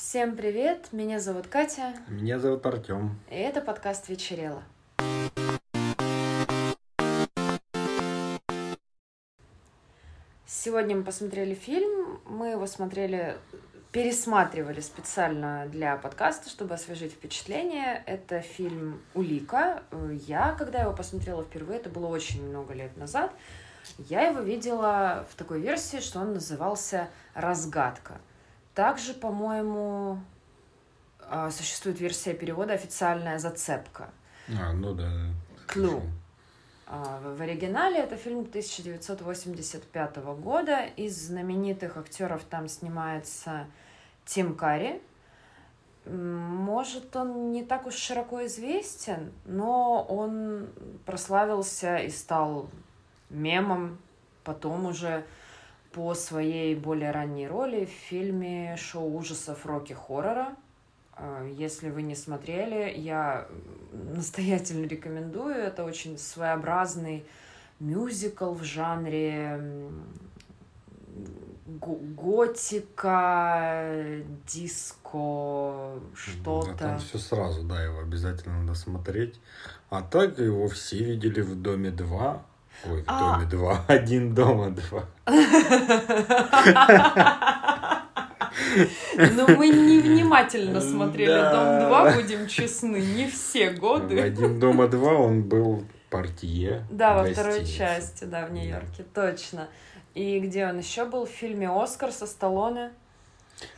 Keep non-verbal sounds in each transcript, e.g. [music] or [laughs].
Всем привет, меня зовут Катя, Меня зовут Артем. и это подкаст «Вечерело». Сегодня мы посмотрели фильм, мы его смотрели, пересматривали специально для подкаста, чтобы освежить впечатление. Это фильм «Улика». Я, когда его посмотрела впервые, это было очень много лет назад, я его видела в такой версии, что он назывался «Разгадка». Также, по-моему, а, существует версия перевода официальная «Зацепка». А, ну да. Клю. А, В оригинале это фильм 1985 года. Из знаменитых актеров там снимается Тим Карри. Может, он не так уж широко известен, но он прославился и стал мемом потом уже по своей более ранней роли в фильме «Шоу ужасов Рокки Хоррора». А, Если вы не смотрели, я настоятельно рекомендую. Это очень своеобразный мюзикл в жанре готика, диско, что-то. там все сразу, да, его обязательно надо смотреть. А так его все видели в Доме 2. Ой, в А. Доме 2. [laughs] Один дома 2. Но мы невнимательно смотрели. «Дом 2», будем честны, не все годы. Один дома 2 он был портье. Да, во второй части, да, в Нью-Йорке, точно. И где он еще был? В фильме «Оскар» со Сталлоне.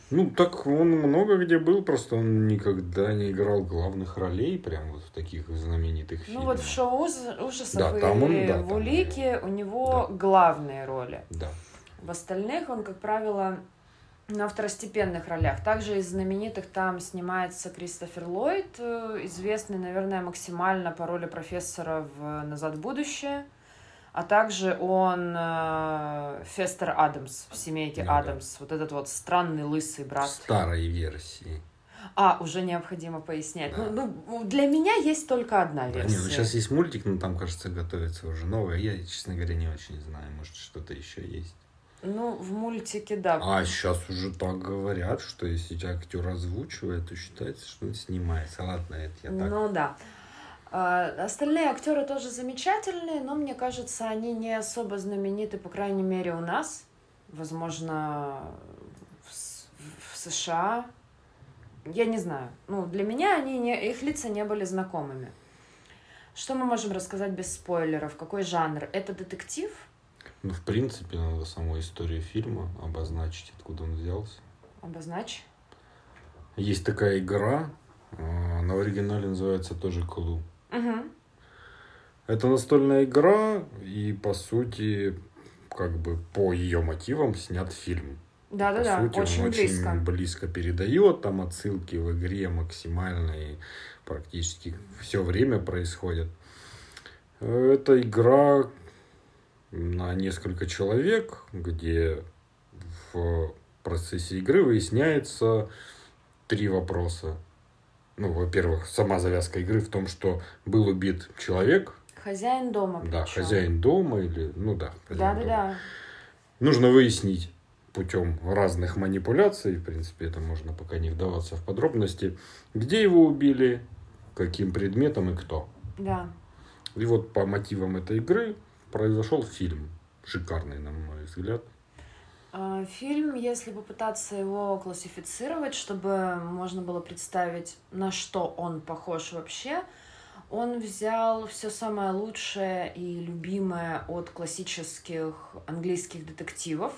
Ну, так он много где был, просто он никогда не играл главных ролей, прям вот в таких знаменитых Ну фильмах. вот в шоу ужасов Да, и там он, да, в там «Улике» у него главные роли. Да. В остальных он, как правило, на второстепенных ролях. Также из знаменитых там снимается Кристофер Ллойд, э, известный, наверное, максимально по роли профессора в «Назад в будущее». А также он э, Фестер Адамс в «Семейке Да-да. Адамс». Вот этот вот странный лысый В брат. старой версии. А, уже необходимо пояснять. Да. Ну, ну, для меня есть только одна Да, версия. не, ну сейчас есть мультик, но там, кажется, готовится уже новое. Я, честно говоря, не очень знаю. Может, что-то еще есть. Ну, в мультике, да. А сейчас уже так говорят, что если актер озвучивает, то считается, что он снимается. Ладно, это я так. Ну да. А, Остальные актеры тоже замечательные, но мне кажется, они не особо знамениты, по крайней мере, у нас. Возможно, в, в США. Я не знаю. Ну, для меня они не, их лица не были знакомыми. Что мы можем рассказать без спойлеров? Какой жанр? Это детектив? Ну, в принципе, надо саму историю фильма обозначить, откуда он взялся. Обозначь. Есть такая игра, а, она в оригинале называется тоже Клу. Угу. Это настольная игра, и по сути, как бы по ее мотивам снят фильм. Да-да-да, по сути, очень он близко. очень близко передает, там отсылки в игре максимально и практически все время происходят. Это игра на несколько человек, где в процессе игры выясняется три вопроса. Ну, во-первых, сама завязка игры в том, что был убит человек, Хозяин дома. да, причем. хозяин дома или, ну да, хозяин дома. Да-да-да. Нужно выяснить путем разных манипуляций, в принципе, это можно пока не вдаваться в подробности, где его убили, каким предметом и кто. Да. И вот по мотивам этой игры произошел фильм. Шикарный, на мой взгляд. А, Фильм, если попытаться его классифицировать, чтобы можно было представить, на что он похож вообще, он взял все самое лучшее и любимое от классических английских детективов.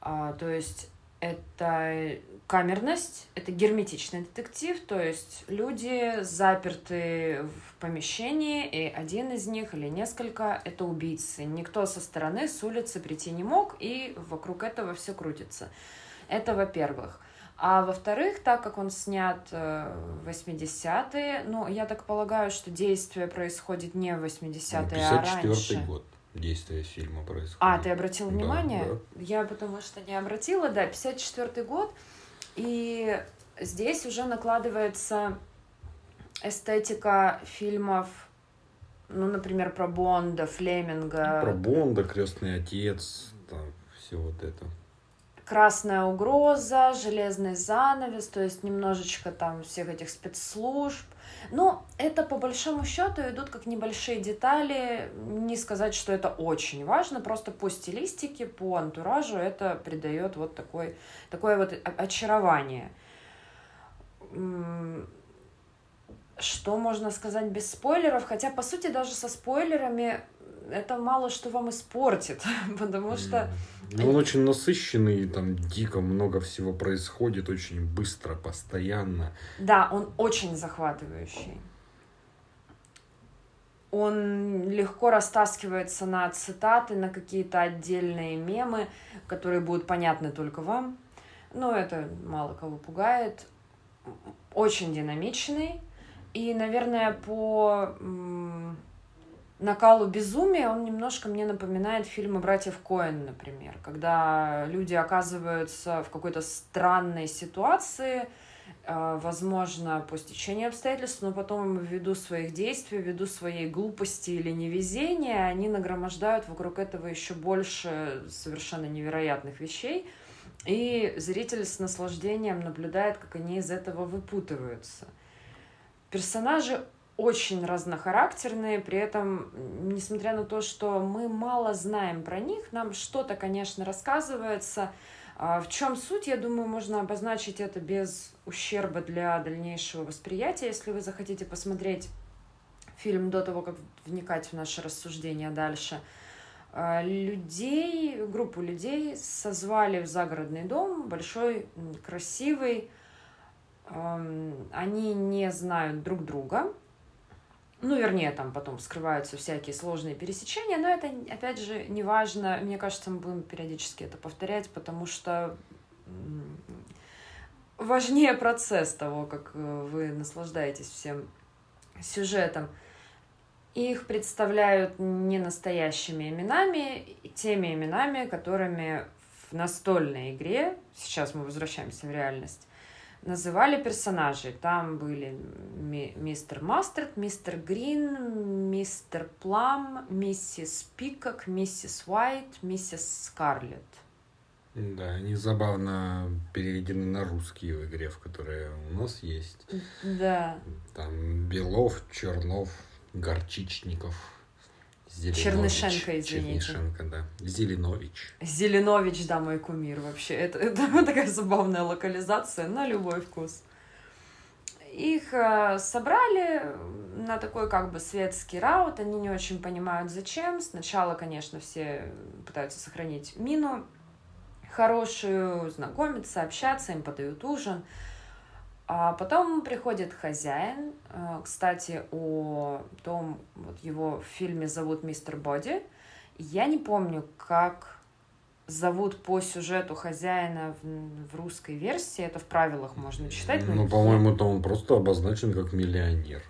А, То есть это камерность, это герметичный детектив, то есть люди заперты в помещении, и один из них или несколько — это убийцы. Никто со стороны, с улицы прийти не мог, и вокруг этого все крутится. Это во-первых. А во-вторых, так как он снят э, в 80-е, ну, я так полагаю, что действие происходит не в 80-е, а 54 раньше. год действие фильма происходит. А, ты обратил Да, внимание? да. Я потому что не обратила, да, 54 год. И здесь уже накладывается эстетика фильмов, ну, например, про Бонда, Флеминга. Про Бонда, Крестный отец, там, все вот это. красная угроза, железный занавес, то есть немножечко там всех этих спецслужб. Но это по большому счету идут как небольшие детали. Не сказать, что это очень важно, просто по стилистике, по антуражу это придает вот такой, такое вот очарование. Что можно сказать без спойлеров? Хотя, по сути, даже со спойлерами это мало что вам испортит, [laughs] потому что... Ну, он очень насыщенный, там дико много всего происходит, очень быстро, постоянно. Да, он очень захватывающий. Он легко растаскивается на цитаты, на какие-то отдельные мемы, которые будут понятны только вам. Но это мало кого пугает. Очень динамичный. И, наверное, по накалу безумия он немножко мне напоминает фильмы братьев Коэн, например, когда люди оказываются в какой-то странной ситуации, э, возможно, по стечению обстоятельств, но потом ввиду своих действий, ввиду своей глупости или невезения, они нагромождают вокруг этого еще больше совершенно невероятных вещей, и зритель с наслаждением наблюдает, как они из этого выпутываются. Персонажи очень разнохарактерные, при этом, несмотря на то, что мы мало знаем про них, нам что-то, конечно, рассказывается. А в чем суть, я думаю, можно обозначить это без ущерба для дальнейшего восприятия. Если вы захотите посмотреть фильм до того, как вникать в наши рассуждения дальше, а, людей, группу людей созвали в загородный дом, большой, красивый. Они не знают друг друга, ну, вернее, там потом скрываются всякие сложные пересечения, но это, опять же, не важно. Мне кажется, мы будем периодически это повторять, потому что важнее процесс того, как э, вы наслаждаетесь всем сюжетом. Их представляют не настоящими именами, теми именами, которыми в настольной игре, сейчас мы возвращаемся в реальность, называли персонажей. Там были ми мистер Мастерд, мистер Грин, мистер Плам, миссис Пикок, миссис Уайт, миссис Скарлетт. Да, они забавно переведены на русский в игре, в которой у нас есть. Да. Там Белов, Чернов, Горчичников. Зеленович. Чернышенко, извините. Чернышенко, да. Зеленович. Зеленович, да, мой кумир вообще. Это, [laughs] это такая забавная локализация на любой вкус. Их э, собрали на такой как бы светский раут, они не очень понимают зачем. Сначала, конечно, все пытаются сохранить мину хорошую, знакомиться, общаться, им подают ужин. А потом приходит хозяин. Э, кстати, о том, вот его в фильме зовут Мистер Боди. Я не помню, как зовут по сюжету хозяина в, в русской версии. Это в правилах можно читать. Ну, по-моему, там он просто обозначен как миллионер.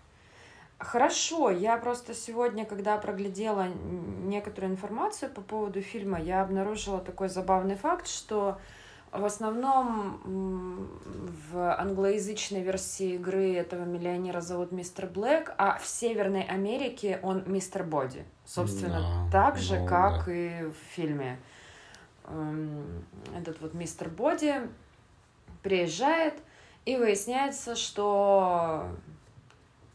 Хорошо, я просто сегодня, когда проглядела некоторую информацию по поводу фильма, я обнаружила такой забавный факт, что в основном в англоязычной версии игры этого миллионера зовут Мистер Блэк, а в Северной Америке он Мистер Боди. Собственно, да, так же, ну, как да. и в фильме. Эм, этот вот Мистер Боди приезжает, и выясняется, что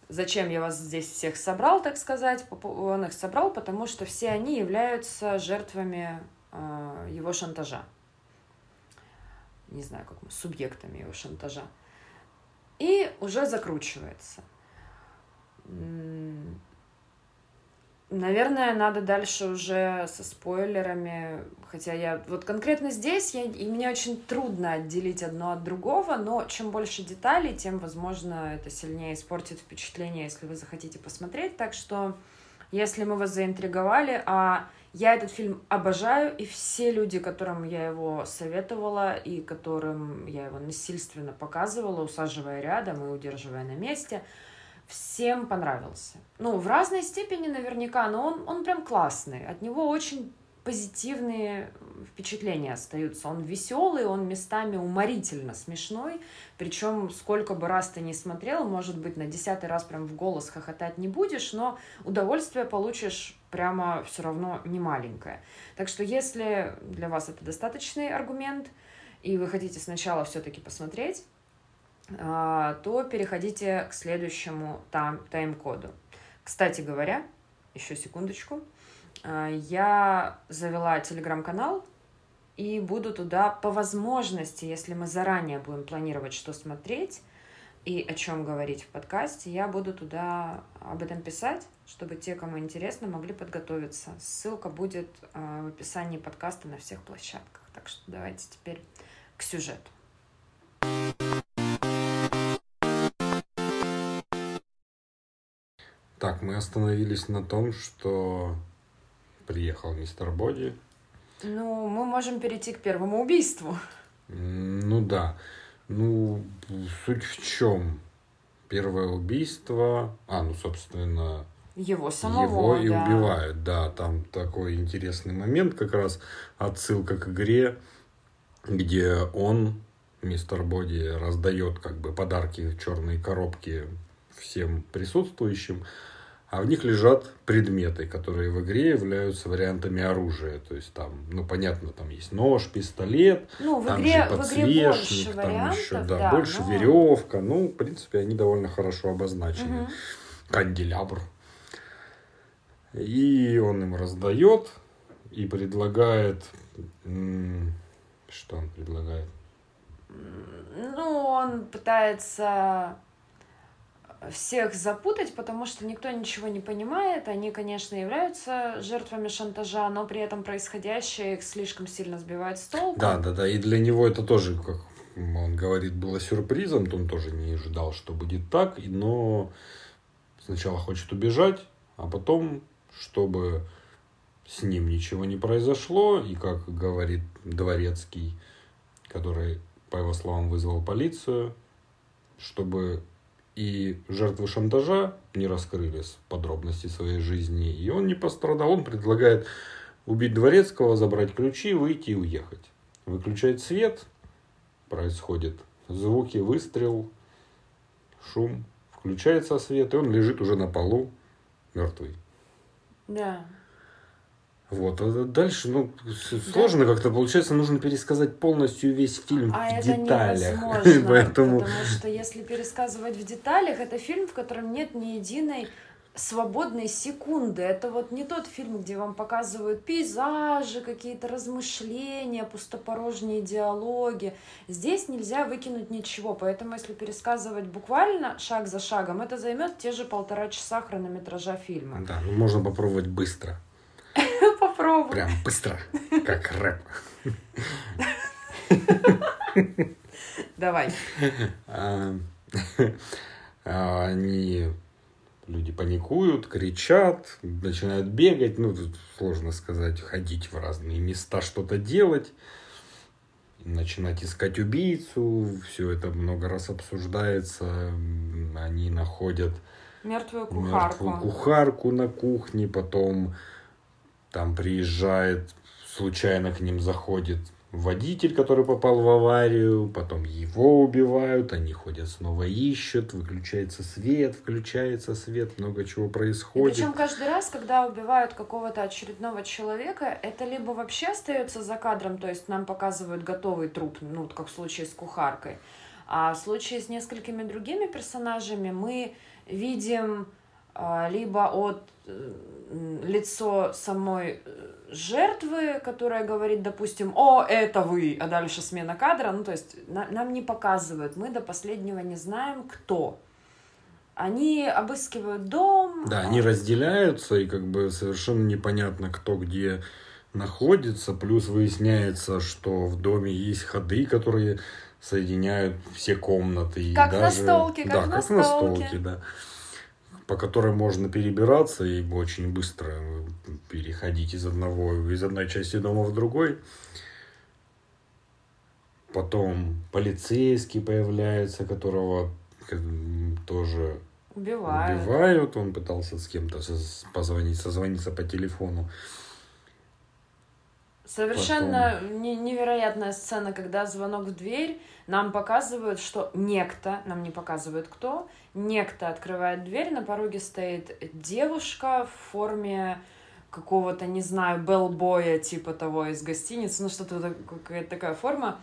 зачем я вас здесь всех собрал, так сказать. Он их собрал, потому что все они являются жертвами э, его шантажа не знаю, как мы, субъектами его шантажа. И уже закручивается. Наверное, надо дальше уже со спойлерами, хотя я вот конкретно здесь, я, и мне очень трудно отделить одно от другого, но чем больше деталей, тем, возможно, это сильнее испортит впечатление, если вы захотите посмотреть. Так что, если мы вас заинтриговали, а я этот фильм обожаю, и все люди, которым я его советовала и которым я его насильственно показывала, усаживая рядом и удерживая на месте, всем понравился. Ну, в разной степени наверняка, но он, он прям классный. От него очень позитивные впечатления остаются. Он веселый, он местами уморительно смешной. Причем сколько бы раз ты не смотрел, может быть, на десятый раз прям в голос хохотать не будешь, но удовольствие получишь прямо все равно не маленькое. Так что если для вас это достаточный аргумент, и вы хотите сначала все-таки посмотреть, а, то переходите к следующему там, тайм-коду. Кстати говоря, еще секундочку, а, я завела телеграм-канал и буду туда по возможности, если мы заранее будем планировать, что смотреть и о чем говорить в подкасте, я буду туда об этом писать, чтобы те, кому интересно, могли подготовиться. Ссылка будет а, в описании подкаста на всех площадках. Так что давайте теперь к сюжету. Так, мы остановились на том, что приехал мистер Боди. Ну, мы можем перейти к первому убийству. Ну да. Ну, суть в чем? Первое убийство, а, ну, собственно, его самого, его и да. убивают, да. Там такой интересный момент, как раз отсылка к игре, где он, мистер Боди, раздает как бы подарки в черные коробки всем присутствующим а в них лежат предметы, которые в игре являются вариантами оружия. То есть там, ну понятно, там есть нож, пистолет, ну, в там игре, же подсвечник, больше там вариантов, еще, да, да больше но... веревка. Ну, в принципе, они довольно хорошо обозначены. Угу. Канделябр. И он им раздает и предлагает... Что он предлагает? Ну, он пытается всех запутать, потому что никто ничего не понимает. Они, конечно, являются жертвами шантажа, но при этом происходящее их слишком сильно сбивает с толку. Да, да, да. И для него это тоже, как он говорит, было сюрпризом. Он тоже не ожидал, что будет так. Но сначала хочет убежать, а потом, чтобы с ним ничего не произошло, и, как говорит Дворецкий, который, по его словам, вызвал полицию, чтобы и жертвы шантажа не раскрылись подробности своей жизни, и он не пострадал. Он предлагает убить Дворецкого, забрать ключи, выйти и уехать. Выключает свет, происходит звуки, выстрел, шум, включается свет, и он лежит уже на полу, мертвый. Да. Вот. А дальше, ну, сложно да. как-то получается, нужно пересказать полностью весь фильм а в это деталях. Невозможно, [laughs] Поэтому... Потому что если пересказывать в деталях, это фильм, в котором нет ни единой свободной секунды. Это вот не тот фильм, где вам показывают пейзажи, какие-то размышления, пустопорожние диалоги. Здесь нельзя выкинуть ничего, поэтому если пересказывать буквально шаг за шагом, это займет те же полтора часа хронометража фильма. Да, ну можно попробовать быстро. [laughs] Попробуй. Прям быстро, как рэп. Давай. А, они, люди паникуют, кричат, начинают бегать, ну, тут сложно сказать, ходить в разные места, что-то делать, начинать искать убийцу, все это много раз обсуждается, они находят мертвую кухарку, мертвую кухарку на кухне, потом там приезжает, случайно к ним заходит водитель, который попал в аварию, потом его убивают, они ходят снова ищут, выключается свет, включается свет, много чего происходит. И причем каждый раз, когда убивают какого-то очередного человека, это либо вообще остается за кадром, то есть нам показывают готовый труп, ну, как в случае с кухаркой, а в случае с несколькими другими персонажами мы видим либо от э, лицо самой э, жертвы, которая говорит, допустим, о, это вы, а дальше смена кадра, ну, то есть на, нам не показывают, мы до последнего не знаем, кто. Они обыскивают дом. Да, они разделяются, и как бы совершенно непонятно, кто где находится, плюс выясняется, что в доме есть ходы, которые соединяют все комнаты. Как и даже... настолки, как да, настолки. как настолки, да по которой можно перебираться и очень быстро переходить из одного из одной части дома в другой. Потом полицейский появляется, которого тоже убивают. убивают. Он пытался с кем-то позвонить, созвониться по телефону. Совершенно Потом... невероятная сцена, когда звонок в дверь, нам показывают, что некто, нам не показывают кто, некто открывает дверь, на пороге стоит девушка в форме какого-то, не знаю, белбоя, типа того из гостиницы, ну что-то какая-то такая форма.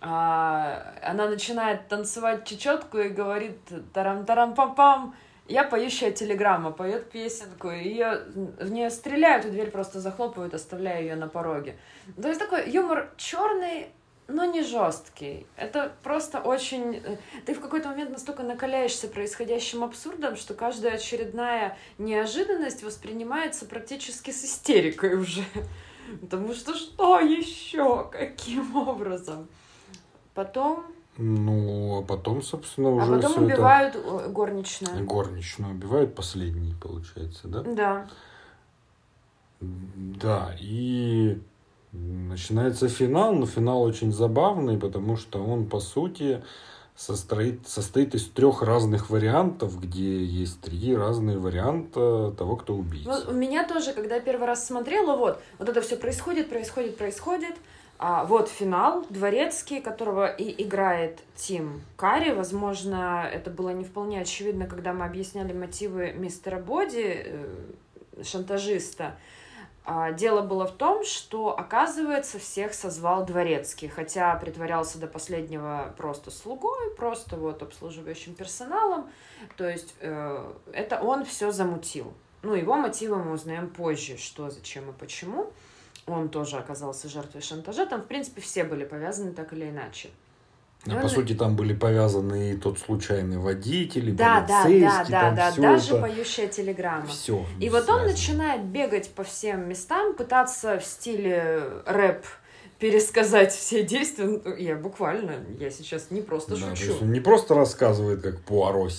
а, она начинает танцевать чечетку и говорит тарам-тарам-пам-пам, я поющая телеграмма, поет песенку, ее, в нее стреляют, и дверь просто захлопывают, оставляя ее на пороге. То есть такой юмор черный, но не жесткий. Это просто очень... Э, ты в какой-то момент настолько накаляешься происходящим абсурдом, что каждая очередная неожиданность воспринимается практически с истерикой уже. Потому что что еще? Каким образом? Потом ну, а потом, собственно, уже А потом убивают это... Горничную. Горничную убивают последний, получается, да? Да. Да, и начинается финал, но финал очень забавный, потому что он, по сути, состоит, состоит из трех разных вариантов, где есть три разные варианта того, кто убийца. Ну, у меня тоже, когда я первый раз смотрела, вот, вот это все происходит, происходит, происходит, а, вот финал, Дворецкий, которого и играет Тим Карри. Возможно, это было не вполне очевидно, когда мы объясняли мотивы мистера Боди, э, шантажиста. А, дело было в том, что, оказывается, всех созвал Дворецкий, хотя притворялся до последнего просто слугой, просто вот обслуживающим персоналом. То есть э, это он все замутил. Ну, его мотивы мы узнаем позже, что, зачем и почему он тоже оказался жертвой шантажа. Там, в принципе, все были повязаны так или иначе. А, по сути, там были повязаны и тот случайный водитель, и да, полицейский, да, да, там да, да, даже это... поющая телеграмма. Все. И вот он начинает бегать по всем местам, пытаться в стиле рэп пересказать все действия. Ну, я буквально, я сейчас не просто да, шучу. Он не просто рассказывает, как Пуаро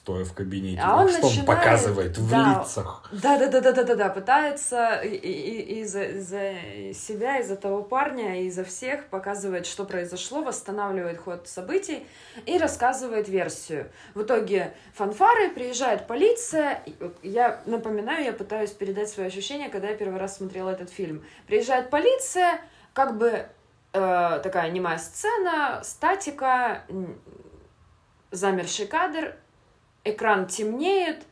стоя в кабинете. А он что начинает, он показывает в да, лицах. Да, да, да, да, да, да, да. Пытается и, и, и за, за себя, и за того парня, и за всех показывает, что произошло, восстанавливает ход событий и рассказывает версию. В итоге фанфары, приезжает полиция. Я напоминаю, я пытаюсь передать свои ощущения, когда я первый раз смотрела этот фильм. Приезжает полиция, как бы э, такая немая сцена, статика, замерший кадр, экран темнеет,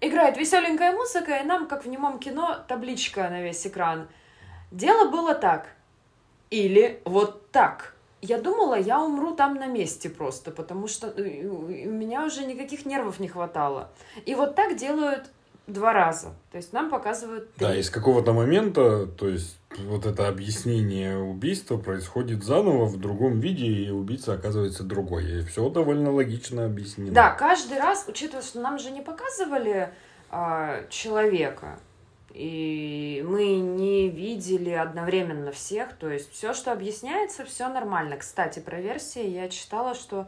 играет веселенькая музыка, и нам, как в немом кино, табличка на весь экран. Дело было так. Или вот так. Я думала, я умру там на месте просто, потому что э, у меня уже никаких нервов не хватало. И вот так делают два раза. То есть нам показывают... Три. Да, из какого-то момента, то есть вот это объяснение убийства происходит заново в другом виде, и убийца оказывается другой. И все довольно логично объяснено. Да, каждый раз, учитывая, что нам же не показывали а, человека, и мы не видели одновременно всех, то есть все, что объясняется, все нормально. Кстати, про версии я читала, что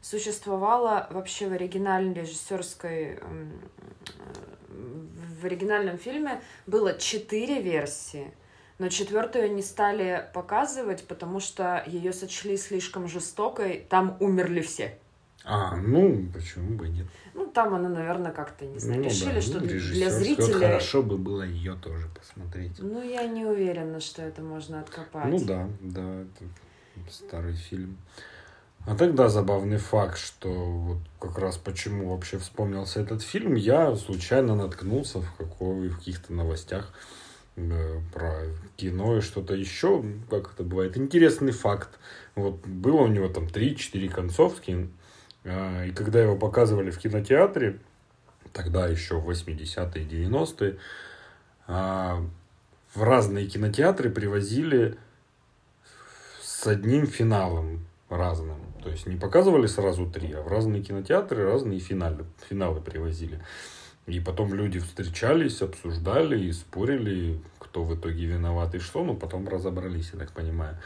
существовало вообще в оригинальной режиссерской в оригинальном фильме было четыре версии, но четвертую не стали показывать, потому что ее сочли слишком жестокой, там умерли все. А, ну, почему бы нет? Ну, там она, наверное, как-то, не знаю, ну, решили, да, что ну, для зрителей... Хорошо бы было ее тоже посмотреть. Ну, я не уверена, что это можно откопать. Ну, да, да, это старый фильм. А тогда забавный факт, что вот как раз почему вообще вспомнился этот фильм, я случайно наткнулся в, какой, в каких-то новостях про кино и что-то еще, как это бывает. Интересный факт. Вот было у него там 3-4 концовки, э, и когда его показывали в кинотеатре, тогда еще в 80-е, 90-е, э, в разные кинотеатры привозили с одним финалом разным. То есть не показывали сразу три, а в разные кинотеатры разные финалы, финалы привозили. И потом люди встречались, обсуждали и спорили, кто в итоге виноват и что, но потом разобрались, я так понимаю.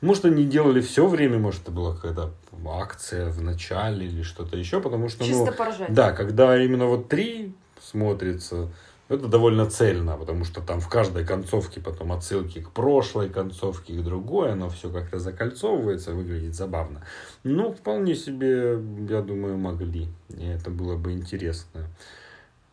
Может, они делали все время, может, это была какая-то акция в начале или что-то еще, потому что, Чисто ну, поражать. да, когда именно вот три смотрится, это довольно цельно, потому что там в каждой концовке потом отсылки к прошлой концовке, к другой, оно все как-то закольцовывается, выглядит забавно. Ну, вполне себе, я думаю, могли. И это было бы интересно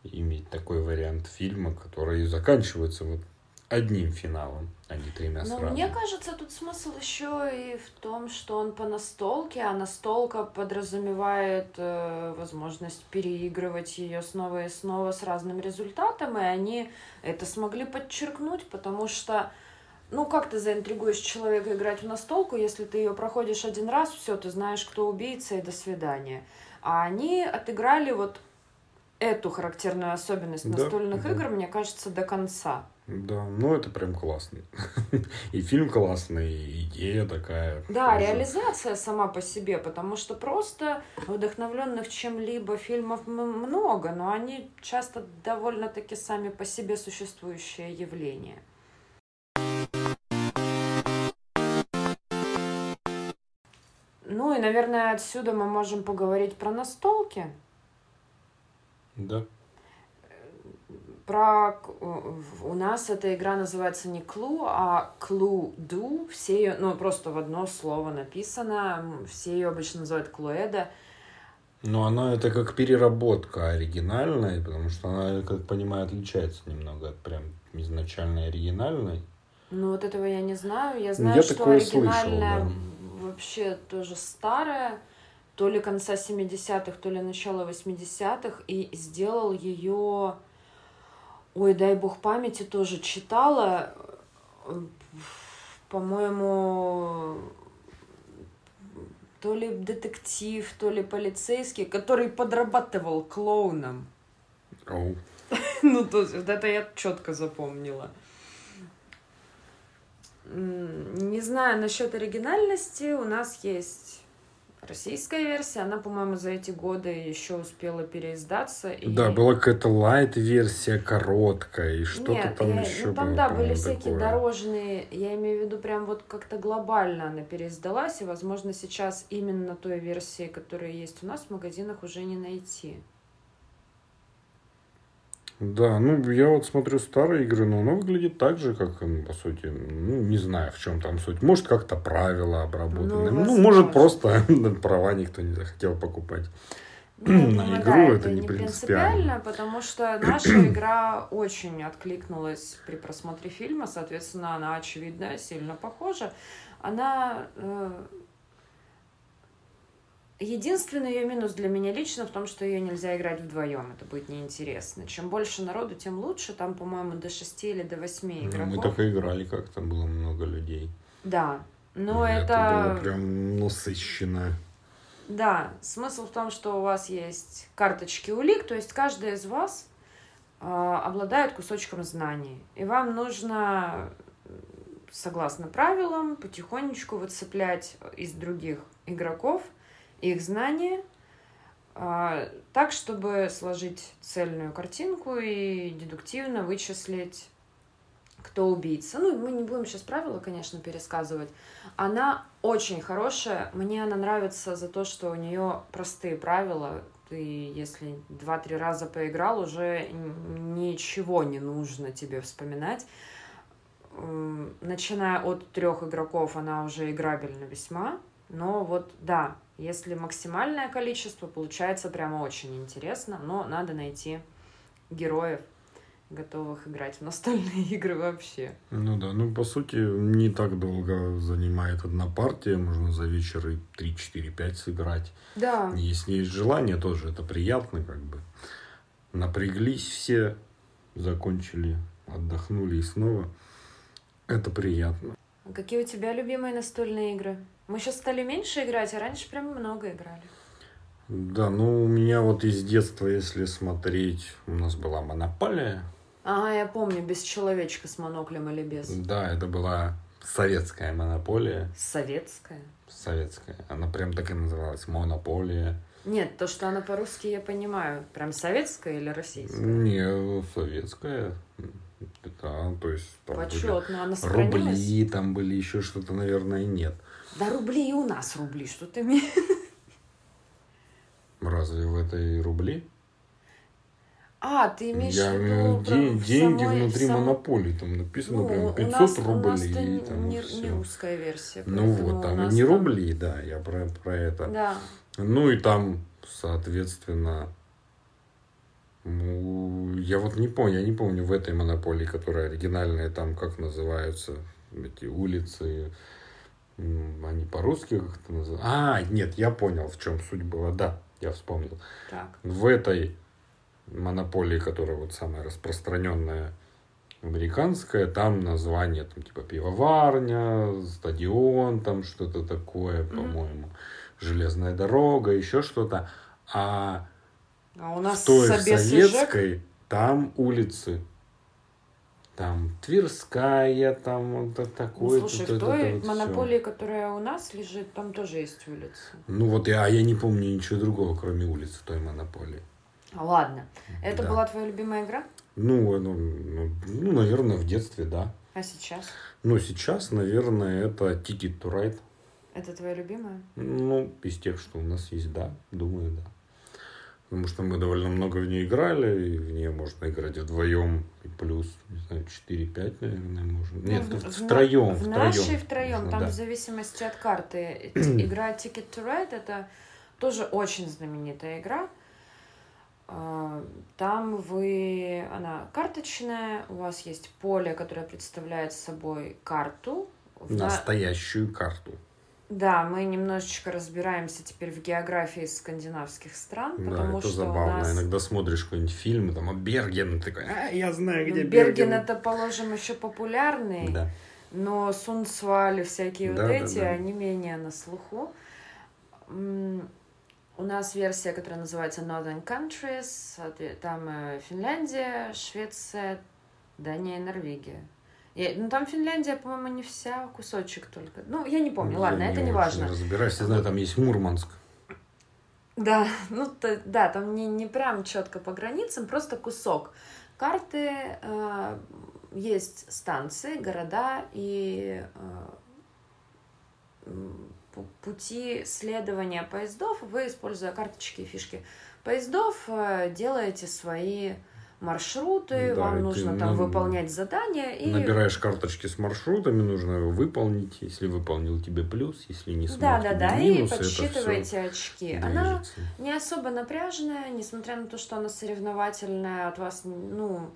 иметь такой вариант фильма, который заканчивается вот одним финалом, а не тремя сразу. Но мне кажется, тут смысл еще и в том, что он по настолке, а настолка подразумевает э, возможность переигрывать ее снова и снова с разным результатом, и они это смогли подчеркнуть, потому что ну, как ты заинтригуешь человека играть в настолку, если ты ее проходишь один раз, все, ты знаешь, кто убийца, и до свидания. А они отыграли вот эту характерную особенность Да, настольных да. игр, мне кажется, до конца. Да, ну это прям классно. [laughs] И фильм классный, и идея такая. Да, тоже. реализация сама по себе, потому что просто вдохновленных чем-либо фильмов много, но они часто довольно-таки сами по себе существующее явление. Ну и, наверное, отсюда мы можем поговорить про настолки. Да. Про... У нас эта игра называется не Клу, а Клу-Ду. Все ее, ну, просто в одно слово написано. Все ее обычно называют Клуэда. Но она это как переработка оригинальной, потому что она, я как понимаю, отличается немного от прям изначальной оригинальной. Ну, вот этого я не знаю. Я Ну, знаю, я что такое слышал, оригинальная да. вообще тоже старая. То ли конца 70-х, то ли начала 80-х. И сделал ее... Ой, дай бог памяти, тоже читала. По-моему, то ли детектив, то ли полицейский, который подрабатывал клоуном. Оу. [laughs] Ну, то есть, вот это я четко запомнила. Не знаю насчет оригинальности. У нас есть российская версия. Она, по-моему, за эти годы еще успела переиздаться. и- Да, была какая-то лайт-версия короткая, и что-то там я- еще ну, там, было, да, были всякие такое. дорожные, я имею в виду прям вот как-то глобально она переиздалась, и, возможно, сейчас именно той версии, которая есть у нас в магазинах, уже не найти. Да, ну я вот смотрю старые игры, но оно выглядит так же, как, по сути, ну не знаю, в чем там суть. Может, как-то правила обработаны. Ну, Ну, может, просто [laughs] права никто не захотел покупать. Ну, я [clears throat] На думаю, игру да, это не принципиально. потому что наша [clears throat] игра очень откликнулась при просмотре фильма, соответственно, она, очевидно, сильно похожа. Она... э, Единственный ее минус для меня лично в том, что ее нельзя играть вдвоем. Это будет неинтересно. Чем больше народу, тем лучше. Там, по-моему, до 6 или до 8 Ну, игроков. мы так и играли, как там было много людей. Да. Но И это... было прям насыщенно. Да, смысл в том, что у вас есть карточки улик, то есть каждый из вас э, обладает кусочком знаний. И вам нужно, согласно правилам, потихонечку выцеплять из других игроков их знания, э, так, чтобы сложить цельную картинку и дедуктивно вычислить, кто убийца. Ну, мы не будем сейчас правила, конечно, пересказывать. Она очень хорошая. Мне она нравится за то, что у нее простые правила. Ты, если два-три раза поиграл, уже ничего не нужно тебе вспоминать. Начиная от трех игроков, она уже играбельна весьма. Но вот да, если максимальное количество, получается прямо очень интересно. Но надо найти героев, готовых играть в настольные [laughs] игры вообще. Ну да, ну по сути не так долго занимает одна партия, можно за вечер и 3, 4, 5 сыграть. Да, Если есть желание, тоже это приятно, как бы. Напряглись все, закончили, отдохнули и снова. Это приятно. А Какие у тебя любимые настольные игры? Мы сейчас стали меньше играть, а раньше прям много играли. Да, ну у меня вот из детства, если смотреть, у нас была монополия. Ага, я помню, без человечка с моноклем или без. Да, это была советская монополия. Советская. Советская. Она прям так и называлась. Монополия. Нет, то, что она по-русски, я понимаю. Прям советская или российская? Не, советская. Да, то есть там Почетно. Она сохранилась? рубли, там были еще что-то, наверное, нет. Да рубли и у нас рубли, что ты мне... Разве в этой рубли? А, ты имеешь Я в имею виду... в деньги самой- внутри в самой- монополии. Там написано Ну, прям у 500 нас, рублей. У нас-то и не, там не- всё. не русская версия. Ну вот, у там нас не рубли, да, я про, про это. Да. Ну и там, соответственно, ну, я вот не помню, я не помню в этой монополии, которая оригинальная, там как называются эти улицы, они по-русски как-то называются. А, нет, я понял, в чем суть была, да, я вспомнил. Так. В этой монополии, которая вот самая распространенная, Американская, там название, там, типа, пивоварня, стадион, там что-то такое, Мгм. по-моему, железная дорога, еще что-то. А А у нас в той и советской там улицы. Там Тверская, там вот это Ну, такое. слушай, тут в это той вот всё. монополии, которая у нас лежит, там тоже есть улицы. Ну вот я, а я не помню ничего другого, кроме улиц в той монополии. Ладно. Это Да. была твоя любимая игра? Ну, ну, ну, ну, наверное, в детстве, да. А сейчас? Но сейчас, наверное, это Ticket to Ride. Это твоя любимая? Ну, из тех, что у нас есть, да, думаю, да. Потому что мы довольно много в нее играли, и в нее можно играть вдвоем, и плюс, не знаю, 4-5, наверное, можно. Нет, Ну, в- на- втроем, В втроем. нашей втроем, можно, там да. в зависимости от карты. [clears throat] Игра Ticket to Ride это тоже очень знаменитая игра. А, Там вы, она карточная, у вас есть поле, которое представляет собой карту. В на- Настоящую карту. Да, мы немножечко разбираемся теперь в географии скандинавских стран, Да, потому это что забавно. у нас... Иногда смотришь какой-нибудь фильм, там, а Берген, такой, а, я знаю, Ну, где Берген Берген. это, положим, еще популярный, Да. но Сунцваль и всякие Да, вот да, эти, да. они менее на слуху. У нас версия, которая называется Northern Countries, там э, Финляндия, Швеция, Дания и Норвегия. Я- ну, там Финляндия, по-моему, не вся, кусочек только. Ну, я не помню, Я ладно, это не важно. разбираюсь, я знаю, там есть Мурманск. Да, [laughs] ну то- да, там не, не прям четко по границам, просто кусок карты. э, есть станции, города и э, пути следования поездов. Вы, используя карточки и фишки поездов, э, делаете свои маршруты, Да, вам и ты нужно там на- выполнять задания. И... Набираешь карточки с маршрутами, нужно его выполнить. Если выполнил, тебе плюс, если не смог, Да, да, да, и минус, всё подсчитываете очки. Она движется. не особо напряженная, несмотря на то, что она соревновательная, от вас, ну,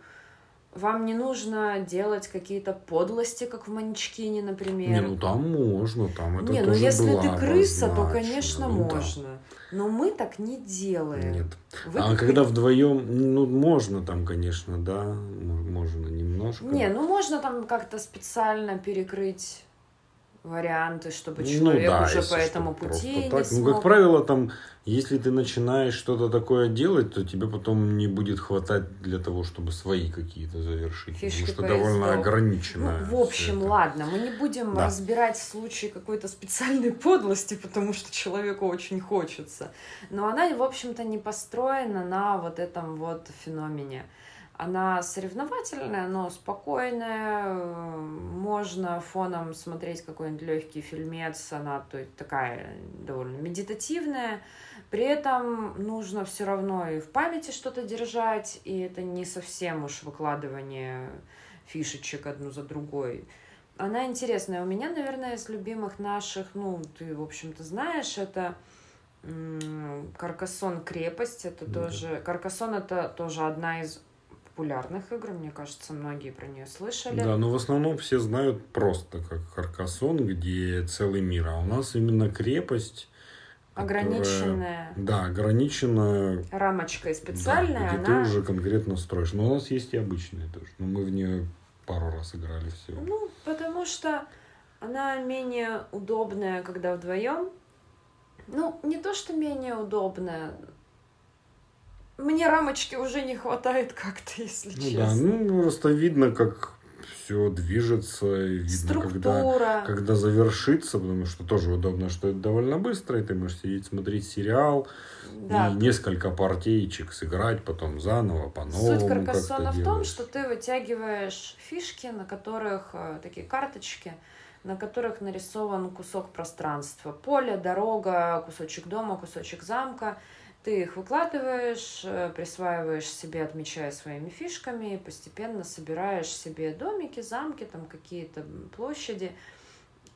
вам не нужно делать какие-то подлости, как в Манчкине, например. Не, ну там можно, там это Не, ну тоже если было ты крыса, то, конечно, ну да. Но мы так не делаем. Нет. Вы А когда вдвоем, ну, можно там, конечно, да, можно немножко. Не, ну можно там как-то специально перекрыть варианты, чтобы Ну человек да, уже по этому пути не так. смог. Ну, как правило, там, если ты начинаешь что-то такое делать, то тебе потом не будет хватать для того, чтобы свои какие-то завершить. Фишки потому что довольно поездов. ограничено. Ну, в общем, это. ладно, мы не будем Да. разбирать случаи какой-то специальной [laughs] подлости, потому что человеку очень хочется. Но она, в общем-то, не построена на вот этом вот феномене. Она соревновательная, но спокойная. э, Можно фоном смотреть какой-нибудь легкий фильмец. Она то есть, такая довольно медитативная. При этом нужно все равно и в памяти что-то держать, и это не совсем уж выкладывание фишечек одну за другой. Она интересная. У меня, наверное, из любимых наших, ну, ты, в общем-то, знаешь, это Каркасон Крепость. Это Да. тоже... Каркасон это тоже одна из популярных игр. Мне кажется, многие про нее слышали. Да, но в основном все знают просто как Каркасон, где целый мир. А у нас именно крепость. которая- Ограниченная Да, ограниченная. рамочкой да, специальная, где ты она... уже конкретно строишь. Но у нас есть и обычные тоже. Но мы в нее пару раз играли всего. Ну, потому что она менее удобная, когда вдвоем. Ну, не то, что менее удобная. Мне рамочки уже не хватает как-то, если Ну честно. да, ну просто видно, как все движется, и видно, когда, Структура. когда завершится, потому что тоже удобно, что это довольно быстро, и ты можешь сидеть, смотреть сериал, Да. и несколько партеечек сыграть, потом заново, по-новому. Суть Каркассона как-то в том, что ты вытягиваешь фишки, на которых э, такие карточки, на которых нарисован кусок пространства. Поле, дорога, кусочек дома, кусочек замка. Ты их выкладываешь, э, присваиваешь себе, отмечая своими фишками, постепенно собираешь себе домики, замки, там какие-то площади.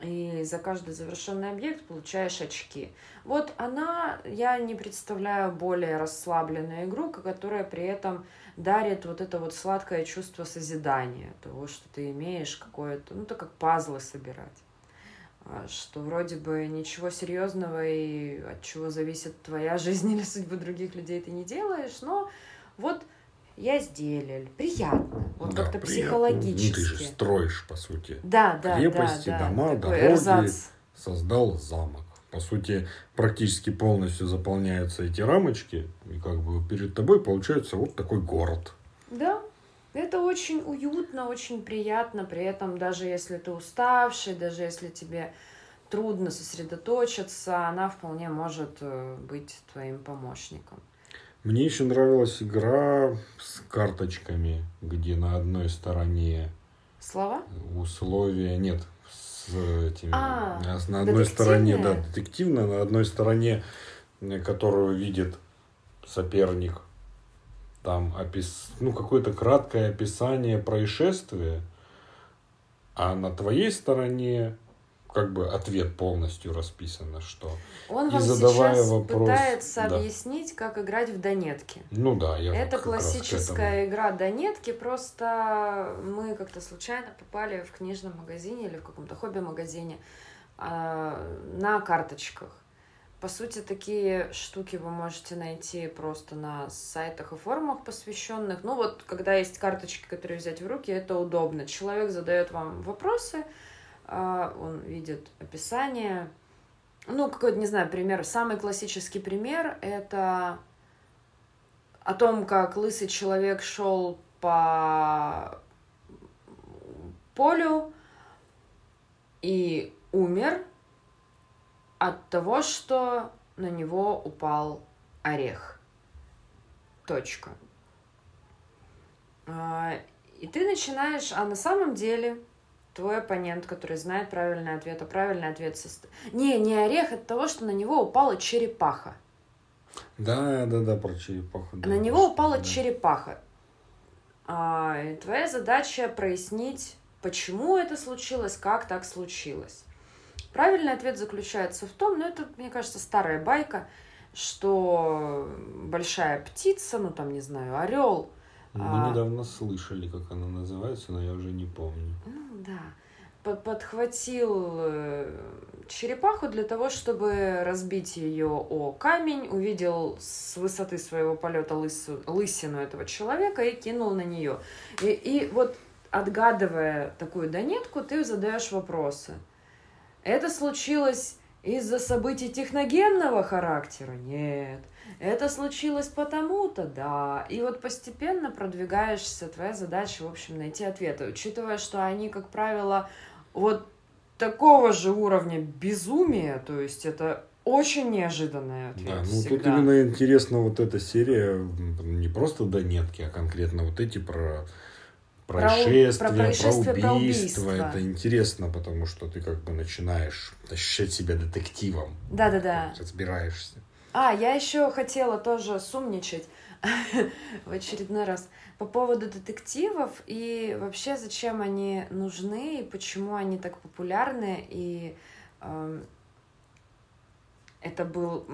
И за каждый завершенный объект получаешь очки. Вот она, я не представляю более расслабленную игру, которая при этом дарит вот это вот сладкое чувство созидания, того, что ты имеешь какое-то, ну, это как пазлы собирать. А, Что вроде бы ничего серьезного и от чего зависит твоя [laughs] жизнь или судьба других людей ты не делаешь, но вот я сделал. Приятно. Вот Да, как-то психологически. Ну, ты же строишь, по сути. Да, да, Крепости, да, да. дома, Такой дороги. эрзац. Создал замок. По сути, практически полностью заполняются эти рамочки, и как бы перед тобой получается вот такой город. Да, это очень уютно, очень приятно, при этом даже если ты уставший, даже если тебе трудно сосредоточиться, она вполне может э, быть твоим помощником. Мне еще нравилась игра с карточками, где на одной стороне Слова? условия нет с этими А, на одной стороне да детективно на одной стороне э, которую видит соперник там опис ну какое-то краткое описание происшествия а на твоей стороне как бы ответ полностью расписано что Он И вам задавая сейчас вопрос, пытается да. объяснить, как играть в Донетки. ну да я Это классическая игра Донетки, просто мы как-то случайно попали в книжном магазине или в каком-то хобби-магазине а, на карточках. По сути, такие штуки вы можете найти просто на сайтах и форумах посвященных. Ну вот, когда есть карточки, которые взять в руки, это удобно. Человек задает вам вопросы, а, он видит описание. Ну, какой-то, не знаю, пример. Самый классический пример — это о том, как лысый человек шел по полю и умер от того, что на него упал орех. Точка. А, И ты начинаешь, а на самом деле твой оппонент, который знает правильный ответ, а правильный ответ состоит... Не, не орех, от того, что на него упала черепаха. да да да про черепаху да, На него упала да. черепаха. А, и твоя задача прояснить, почему это случилось, как так случилось. Правильный ответ заключается в том, ну это, мне кажется, старая байка, что большая птица, ну там, не знаю, орел, мы А. недавно слышали как она называется но я уже не помню ну да, по- подхватил э, черепаху для того, чтобы разбить ее о камень, увидел с высоты своего полета лысу- лысину этого человека и кинул на нее. И, и вот отгадывая такую донетку, ты задаешь вопросы. Это случилось из-за событий техногенного характера? Нет. Это случилось потому-то, да. И вот постепенно продвигаешься, твоя задача, в общем, найти ответы. Учитывая, что они, как правило, вот такого же уровня безумия, то есть это очень неожиданный ответ Да, ну всегда. тут именно интересно вот эта серия, не просто донетки, а конкретно вот эти про происшествия, про про, происшествия, про убийства. Это интересно, потому что ты как бы начинаешь ощущать себя детективом. Да-да-да. Разбираешься. А, я еще хотела тоже сумничать [laughs] в очередной раз по поводу детективов и вообще зачем они нужны и почему они так популярны и эм, это был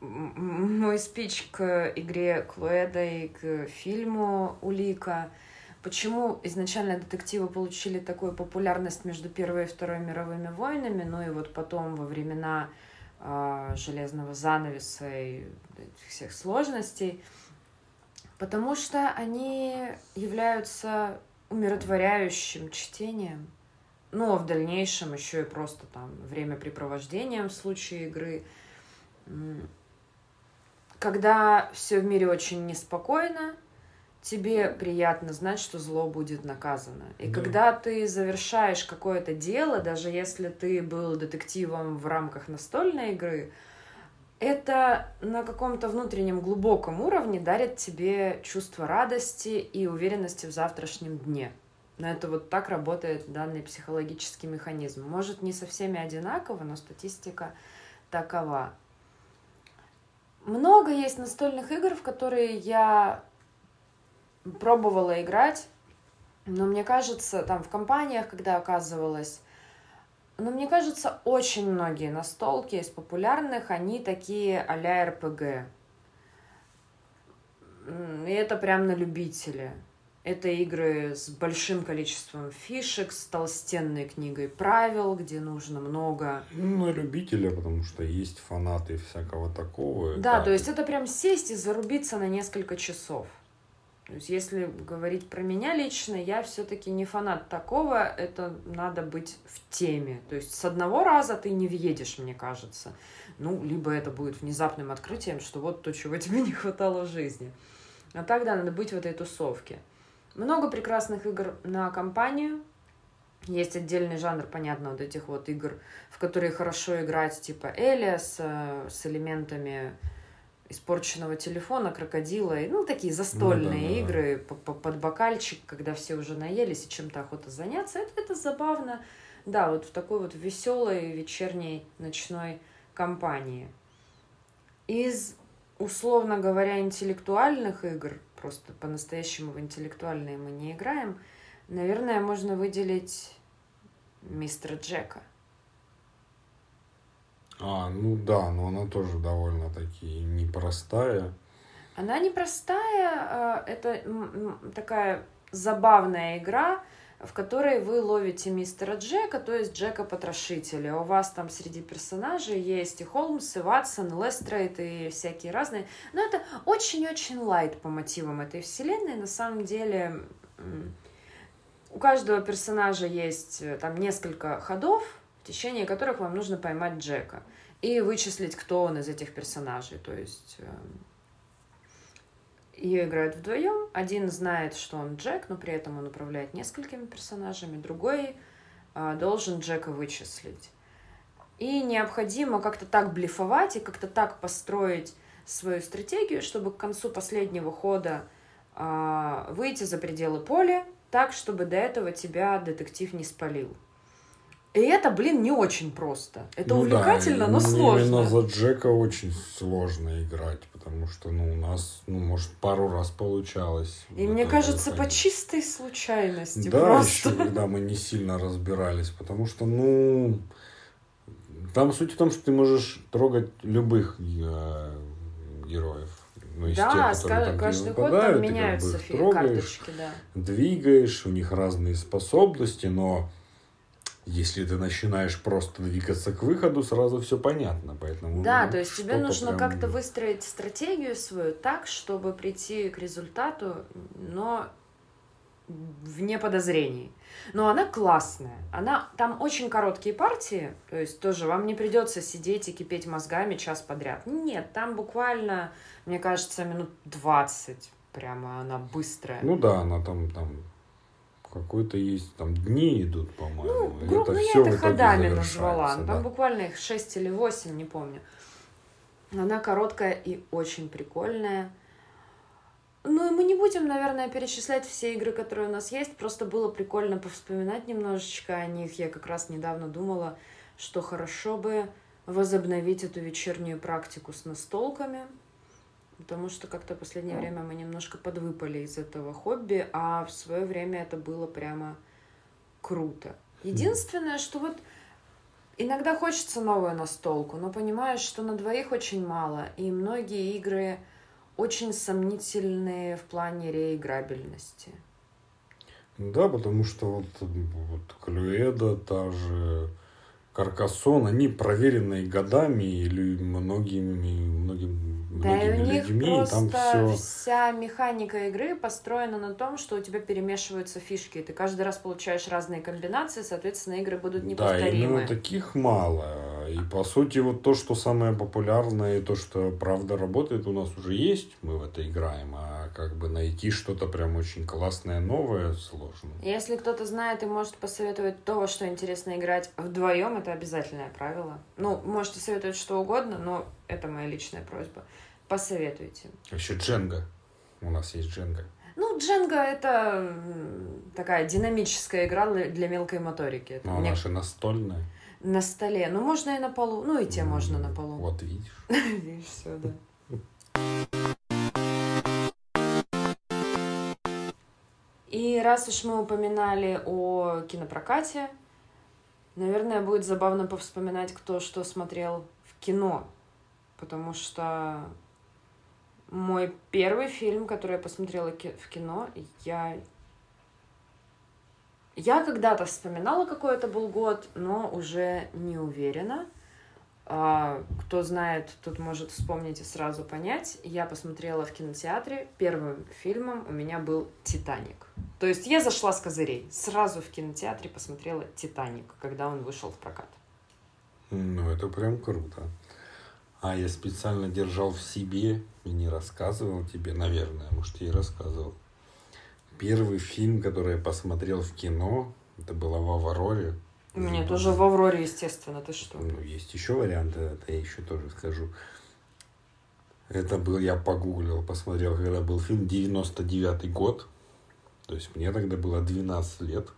мой спич к игре Клуэда и к фильму Улика. Почему изначально детективы получили такую популярность между Первой и Второй мировыми войнами, ну и вот потом во времена а, железного занавеса и всех сложностей, потому что они являются умиротворяющим чтением, ну а в дальнейшем еще и просто там времяпрепровождением в случае игры. Когда все в мире очень неспокойно, тебе приятно знать, что зло будет наказано. И Да. когда ты завершаешь какое-то дело, даже если ты был детективом в рамках настольной игры, это на каком-то внутреннем глубоком уровне дарит тебе чувство радости и уверенности в завтрашнем дне. Но это вот так работает данный психологический механизм. Может, не со всеми одинаково, но статистика такова. Много есть настольных игр, в которые я пробовала играть, но мне кажется, там в компаниях, когда оказывалась, но мне кажется, очень многие настолки из популярных, они такие а-ля РПГ. И это прям на любителя. Это игры с большим количеством фишек, с толстенной книгой правил, где нужно много Ну, на любителя, потому что есть фанаты всякого такого. Да, то есть это прям сесть и зарубиться на несколько часов. То есть, если говорить про меня лично, я все-таки не фанат такого, это надо быть в теме. То есть, с одного раза ты не въедешь, мне кажется. Ну, либо это будет внезапным открытием, что вот то, чего [laughs] тебе не хватало в жизни. А тогда надо быть в этой тусовке. Много прекрасных игр на компанию. Есть отдельный жанр, понятно, вот этих вот игр, в которые хорошо играть, типа Элиас, э, с элементами испорченного телефона, крокодила, и, ну, такие застольные ну, да, игры да. под бокальчик, когда все уже наелись и чем-то охота заняться. Это, это забавно. Да, вот в такой вот веселой вечерней ночной компании. Из, условно говоря, интеллектуальных игр, просто по-настоящему в интеллектуальные мы не играем, наверное, можно выделить мистера Джека. А, ну да, но она тоже довольно-таки непростая. Она непростая, а, это такая забавная игра, в которой вы ловите мистера Джека, то есть Джека Потрошителя. У вас там среди персонажей есть и Холмс, и Ватсон, и Лестрейд, и всякие разные. Но это очень-очень лайт по мотивам этой вселенной. На самом деле у каждого персонажа есть э, там несколько ходов, в течение которых вам нужно поймать Джека и вычислить, кто он из этих персонажей. То есть эм, ее играют вдвоем. Один знает, что он Джек, но при этом он управляет несколькими персонажами. Другой э, должен Джека вычислить. И необходимо как-то так блефовать и как-то так построить свою стратегию, чтобы к концу последнего хода э, выйти за пределы поля, так, чтобы до этого тебя детектив не спалил. И это, блин, не очень просто. Это ну увлекательно, да, но сложно. Именно за Джека очень сложно играть, потому что, ну, у нас, ну, может, пару раз получалось. И мне кажется, по чистой случайности да, просто. еще когда мы не сильно разбирались, потому что, ну, там суть в том, что ты можешь трогать любых э, героев. Ну, из да, тех, которые, каждый год там меняются как бы трогаешь, карточки, да. Двигаешь, у них разные способности, но если ты начинаешь просто двигаться к выходу, сразу все понятно. Поэтому, да, ну, то есть тебе нужно прям... как-то выстроить стратегию свою так, чтобы прийти к результату, но вне подозрений. Но она классная. Она там очень короткие партии, то есть тоже вам не придется сидеть и кипеть мозгами час подряд. Нет, там буквально, мне кажется, минут 20. Прямо она быстрая. Ну да, она там, там какой-то есть, там дни идут, по-моему. Ну, грубо, это ну, все я это ходами назвала. Да. Там буквально их 6 или 8, не помню. Она короткая и очень прикольная. Ну и мы не будем, наверное, перечислять все игры, которые у нас есть. Просто было прикольно повспоминать немножечко о них. Я как раз недавно думала, что хорошо бы возобновить эту вечернюю практику с настолками потому что как-то в последнее время мы немножко подвыпали из этого хобби, а в свое время это было прямо круто. Единственное, что вот иногда хочется новую настолку, но понимаешь, что на двоих очень мало, и многие игры очень сомнительные в плане реиграбельности. Да, потому что вот, вот Клюэда, та же Каркасон, они проверенные годами или многими, многими да, и у них людьми, просто там все... вся механика игры построена на том, что у тебя перемешиваются фишки, и ты каждый раз получаешь разные комбинации, соответственно, игры будут неповторимы. Да, именно таких мало. И по сути, вот то, что самое популярное, и то, что правда работает, у нас уже есть, мы в это играем, а как бы найти что-то прям очень классное, новое сложно. Если кто-то знает и может посоветовать то, во что интересно играть вдвоем, это обязательное правило. Ну, можете советовать что угодно, но это моя личная просьба. Посоветуйте. Еще Дженга. У нас есть Дженга. Ну, Дженга это такая динамическая игра для мелкой моторики. Это ну, а мне... наша настольная. На столе. Ну, можно и на полу. Ну, и те mm, можно на полу. Вот видишь. [laughs] Видишь, все, да. И раз уж мы упоминали о кинопрокате, наверное, будет забавно повспоминать, кто что смотрел в кино. Потому что мой первый фильм, который я посмотрела в кино, я... Я когда-то вспоминала, какой это был год, но уже не уверена. А, кто знает, тут может вспомнить и сразу понять. Я посмотрела в кинотеатре. Первым фильмом у меня был «Титаник». То есть я зашла с козырей. Сразу в кинотеатре посмотрела «Титаник», когда он вышел в прокат. Ну, это прям круто. А я специально держал в себе и не рассказывал тебе, наверное, может, я и рассказывал. Первый фильм, который я посмотрел в кино, это было в «Авроре», у меня тоже в Авроре, естественно, ты что? Ну, есть еще варианты, это я еще тоже скажу. Это был, я погуглил, посмотрел, когда был фильм 99-й год. То есть мне тогда было 12 лет.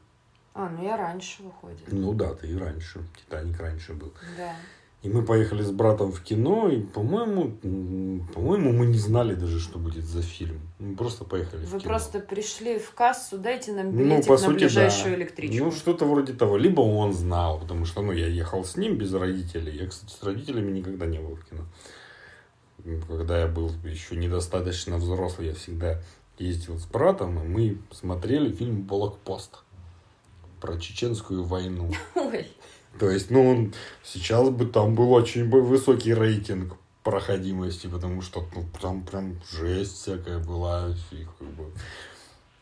А, ну я раньше выходит. Ну да, ты и раньше. Титаник раньше был. Да. И мы поехали с братом в кино, и, по-моему, по-моему, мы не знали даже, что будет за фильм. Мы просто поехали Вы в кино. просто пришли в кассу, дайте нам билетик ну, по на сути, ближайшую да. электричку. Ну, что-то вроде того. Либо он знал, потому что, ну, я ехал с ним без родителей. Я, кстати, с родителями никогда не был в кино. Когда я был еще недостаточно взрослый, я всегда ездил с братом, и мы смотрели фильм «Блокпост» про чеченскую войну. [laughs] Ой. То есть, ну, он сейчас бы там был очень высокий рейтинг проходимости, потому что ну, там прям жесть всякая была. И как бы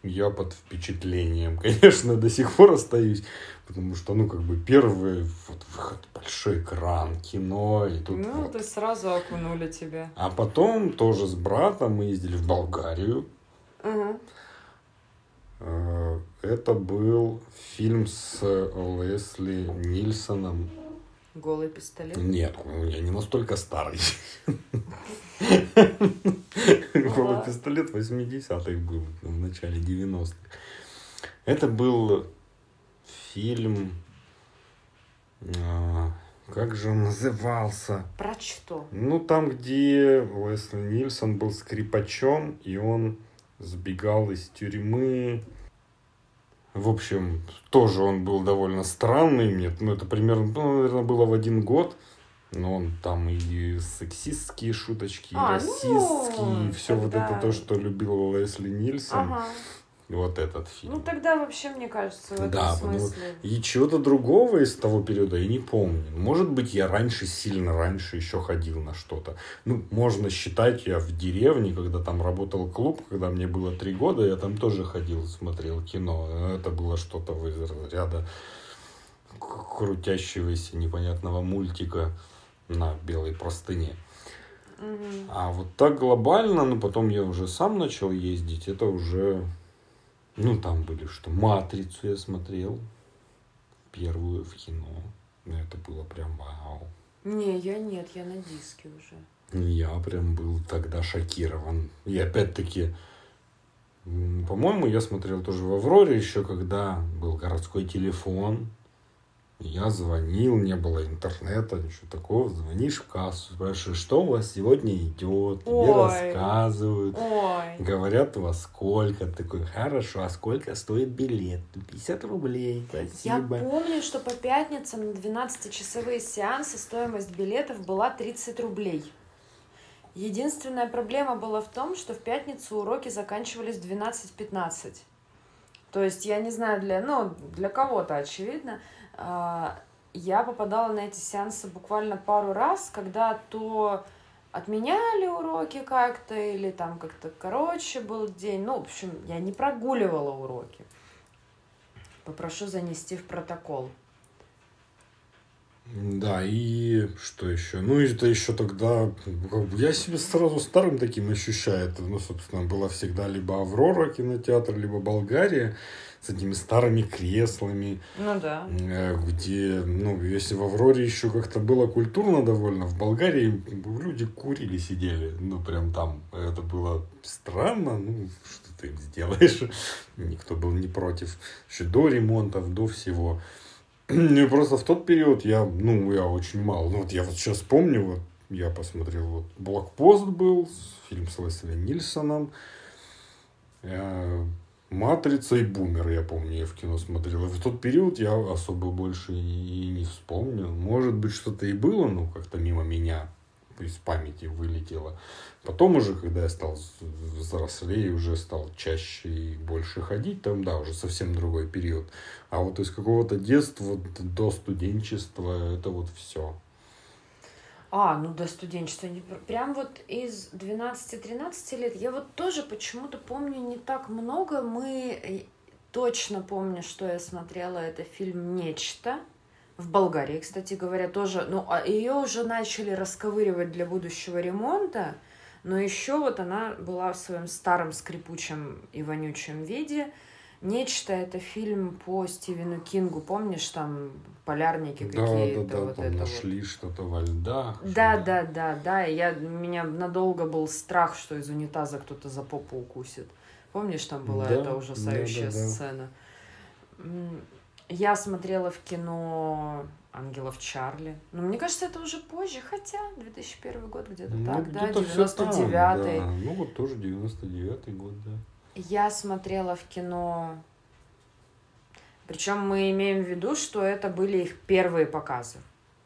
я под впечатлением, [laughs] конечно, до сих пор остаюсь, потому что, ну, как бы первый вот, выход, большой экран, кино, и тут Ну, вот. то сразу окунули тебя. А потом тоже с братом мы ездили в Болгарию. Угу. Это был фильм с Лесли Нильсоном. Голый пистолет? Нет, я не настолько старый. Голый пистолет 80-х был, в начале 90-х. Это был фильм... А, как же он назывался? Про что? Ну, там, где Лесли Нильсон был скрипачом, и он сбегал из тюрьмы. В общем, тоже он был довольно странный. Нет, ну это примерно, ну, наверное, было в один год. Но он там и сексистские шуточки, а, и расистские, ну, и все тогда... вот это то, что любил Лесли Нильсон. Ага вот этот фильм. Ну тогда вообще, мне кажется, в этом да, смысле. И чего-то другого из того периода я не помню. Может быть, я раньше, сильно раньше еще ходил на что-то. Ну, можно считать, я в деревне, когда там работал клуб, когда мне было три года, я там тоже ходил, смотрел кино. Это было что-то из ряда крутящегося непонятного мультика на белой простыне. А вот так глобально, ну потом я уже сам начал ездить, это уже ну, там были что? Матрицу я смотрел. Первую в кино. Ну, это было прям вау. Не, я нет, я на диске уже. Я прям был тогда шокирован. И опять-таки, по-моему, я смотрел тоже в Авроре еще, когда был городской телефон. Я звонил, не было интернета, ничего такого. Звонишь в кассу, спрашиваешь, что у вас сегодня идет, тебе Ой. рассказывают. Ой. Говорят, у вас сколько. Такой, хорошо, а сколько стоит билет? 50 рублей, спасибо. Я помню, что по пятницам на 12-часовые сеансы стоимость билетов была 30 рублей. Единственная проблема была в том, что в пятницу уроки заканчивались в 12-15. То есть, я не знаю, для, ну, для кого-то очевидно, я попадала на эти сеансы буквально пару раз, когда то отменяли уроки как-то, или там как-то короче был день. Ну, в общем, я не прогуливала уроки. Попрошу занести в протокол. Да, и что еще? Ну, это еще тогда, как бы, я себя сразу старым таким ощущаю. Это, ну, собственно, была всегда либо Аврора кинотеатр, либо Болгария с этими старыми креслами. Ну да. Э, где, ну, если в Авроре еще как-то было культурно довольно, в Болгарии люди курили, сидели. Ну, прям там. Это было странно. Ну, что ты им сделаешь? Никто был не против. Еще до ремонтов, до всего. Ну, просто в тот период я, ну, я очень мало. Ну, вот я вот сейчас помню, вот я посмотрел, вот «Блокпост» был, фильм с Лесли Нильсоном. Матрица и Бумер, я помню, я в кино смотрел. И в тот период я особо больше и не вспомнил. Может быть, что-то и было, но как-то мимо меня из памяти вылетело. Потом уже, когда я стал взрослее, уже стал чаще и больше ходить, там, да, уже совсем другой период. А вот из какого-то детства до студенчества это вот все. А, ну до студенчества. Прям вот из 12-13 лет я вот тоже почему-то помню не так много. Мы э, точно помню, что я смотрела, это фильм «Нечто». В Болгарии, кстати говоря, тоже. Ну, ее уже начали расковыривать для будущего ремонта. Но еще вот она была в своем старом скрипучем и вонючем виде. Нечто это фильм по Стивену Кингу, помнишь, там полярники Да, да, какие-то, да, вот там это вот. нашли что-то во льдах. Да, да, да, да. и Я, у меня надолго был страх, что из унитаза кто-то за попу укусит. Помнишь, там была Да, эта ужасающая да, да, да. сцена? Я смотрела в кино «Ангелов Чарли». Ну, мне кажется, это уже позже, хотя 2001 год где-то Ну, так, да, всё там, 99-й. да. Ну, вот тоже 99-й год, да. Я смотрела в кино... Причем мы имеем в виду, что это были их первые показы.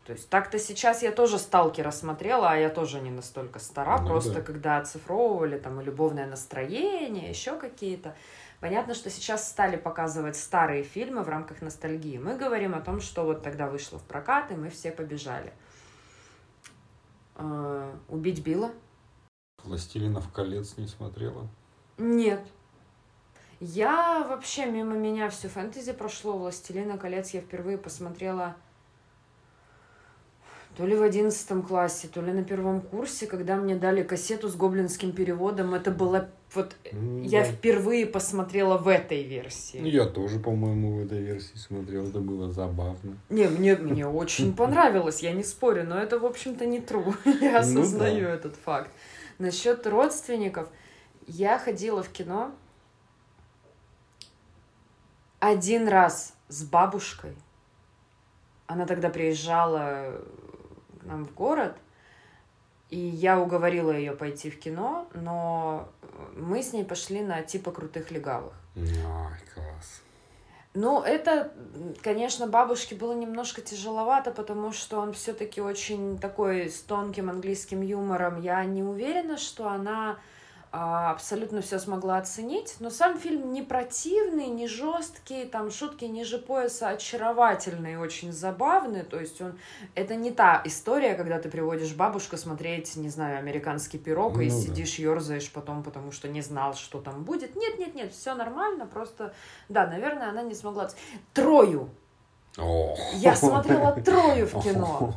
То есть так-то сейчас я тоже «Сталкера» смотрела, а я тоже не настолько стара. Ну просто да. когда оцифровывали там и «Любовное настроение», еще какие-то. Понятно, что сейчас стали показывать старые фильмы в рамках ностальгии. Мы говорим о том, что вот тогда вышло в прокат, и мы все побежали. Э, «Убить Билла»? «Властелинов колец» не смотрела? Нет. Я вообще мимо меня все фэнтези прошло. «Властелина колец» я впервые посмотрела то ли в одиннадцатом классе, то ли на первом курсе, когда мне дали кассету с гоблинским переводом. Это было вот... Ну, Я да. впервые посмотрела в этой Ну, версии. Я тоже, по-моему, в этой версии смотрел, это было забавно. Не, мне, мне очень [laughs] понравилось, я не спорю, но это, в общем-то, не true. [laughs] Я Ну осознаю да. этот факт. Насчет родственников, я ходила в кино один раз с бабушкой. Она тогда приезжала к нам в город, и я уговорила ее пойти в кино, но мы с ней пошли на типа крутых легавых. Ай, класс. Ну, это, конечно, бабушке было немножко тяжеловато, потому что он все-таки очень такой с тонким английским юмором. Я не уверена, что она абсолютно все смогла оценить. Но сам фильм не противный, не жесткий, там шутки ниже пояса очаровательные, очень забавные. То есть он это не та история, когда ты приводишь бабушку смотреть, не знаю, американский пирог и Ну да. сидишь, ерзаешь потом, потому что не знал, что там будет. Нет, нет, нет, все нормально, просто да, наверное, она не смогла. Трою. О. Я смотрела [laughs] Трою в кино.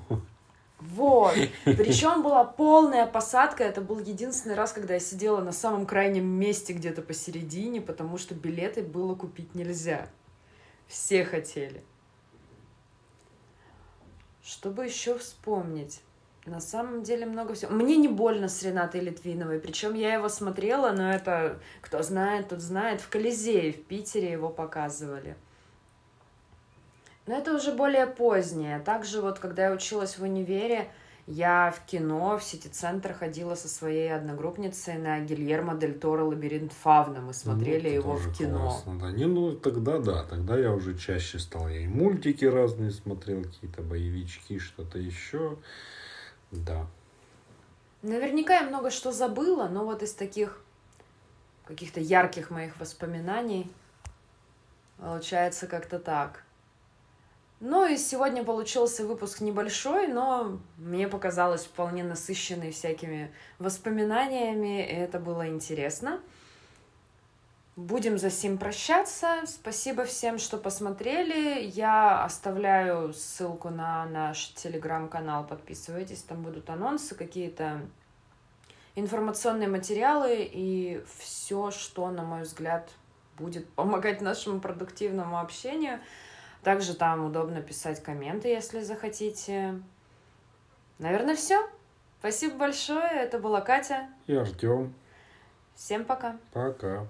Вот. [laughs] Причем была полная посадка. Это был единственный раз, когда я сидела на самом крайнем месте где-то посередине, потому что билеты было купить нельзя. Все хотели. Чтобы еще вспомнить. На самом деле много всего. Мне не больно с Ренатой Литвиновой. Причем я его смотрела, но это, кто знает, тот знает, в Колизее в Питере его показывали. Но это уже более позднее. Также вот, когда я училась в универе, я в кино, в сити-центр ходила со своей одногруппницей на Гильермо Дель Торо «Лабиринт Фавна». Мы смотрели Ну, его в кино. классно, да. Не, ну тогда да, тогда я уже чаще стал. Я и мультики разные смотрел, какие-то боевички, что-то еще. Да. Наверняка я много что забыла, но вот из таких каких-то ярких моих воспоминаний получается как-то так. Ну и сегодня получился выпуск небольшой, но мне показалось вполне насыщенный всякими воспоминаниями, и это было интересно. Будем за сим прощаться. Спасибо всем, что посмотрели. Я оставляю ссылку на наш телеграм-канал. Подписывайтесь, там будут анонсы, какие-то информационные материалы и все, что, на мой взгляд, будет помогать нашему продуктивному общению. Также там удобно писать комменты, если захотите. Наверное, все. Спасибо большое. Это была Катя. И Артем. Всем пока. Пока.